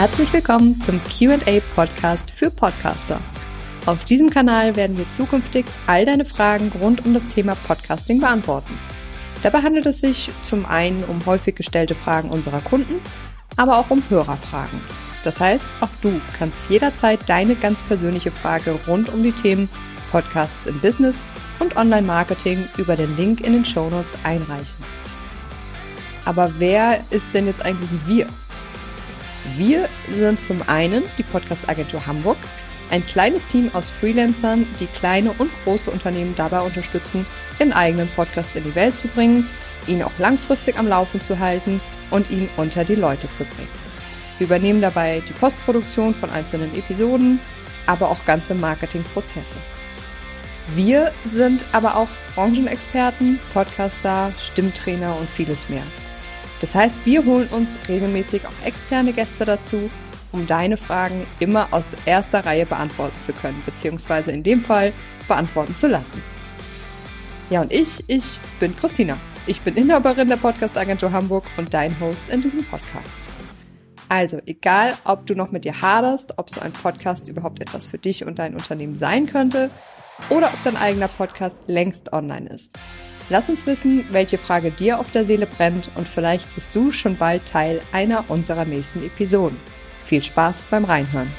Herzlich willkommen zum QA Podcast für Podcaster. Auf diesem Kanal werden wir zukünftig all deine Fragen rund um das Thema Podcasting beantworten. Dabei handelt es sich zum einen um häufig gestellte Fragen unserer Kunden, aber auch um Hörerfragen. Das heißt, auch du kannst jederzeit deine ganz persönliche Frage rund um die Themen Podcasts im Business und Online-Marketing über den Link in den Show Notes einreichen. Aber wer ist denn jetzt eigentlich wir? Wir sind zum einen die Podcast-Agentur Hamburg, ein kleines Team aus Freelancern, die kleine und große Unternehmen dabei unterstützen, ihren eigenen Podcast in die Welt zu bringen, ihn auch langfristig am Laufen zu halten und ihn unter die Leute zu bringen. Wir übernehmen dabei die Postproduktion von einzelnen Episoden, aber auch ganze Marketingprozesse. Wir sind aber auch Branchenexperten, Podcaster, Stimmtrainer und vieles mehr. Das heißt, wir holen uns regelmäßig auch externe Gäste dazu, um deine Fragen immer aus erster Reihe beantworten zu können, beziehungsweise in dem Fall beantworten zu lassen. Ja, und ich, ich bin Christina. Ich bin Inhaberin der Podcast-Agentur Hamburg und dein Host in diesem Podcast. Also, egal, ob du noch mit dir haderst, ob so ein Podcast überhaupt etwas für dich und dein Unternehmen sein könnte, oder ob dein eigener Podcast längst online ist. Lass uns wissen, welche Frage dir auf der Seele brennt und vielleicht bist du schon bald Teil einer unserer nächsten Episoden. Viel Spaß beim Reinhören.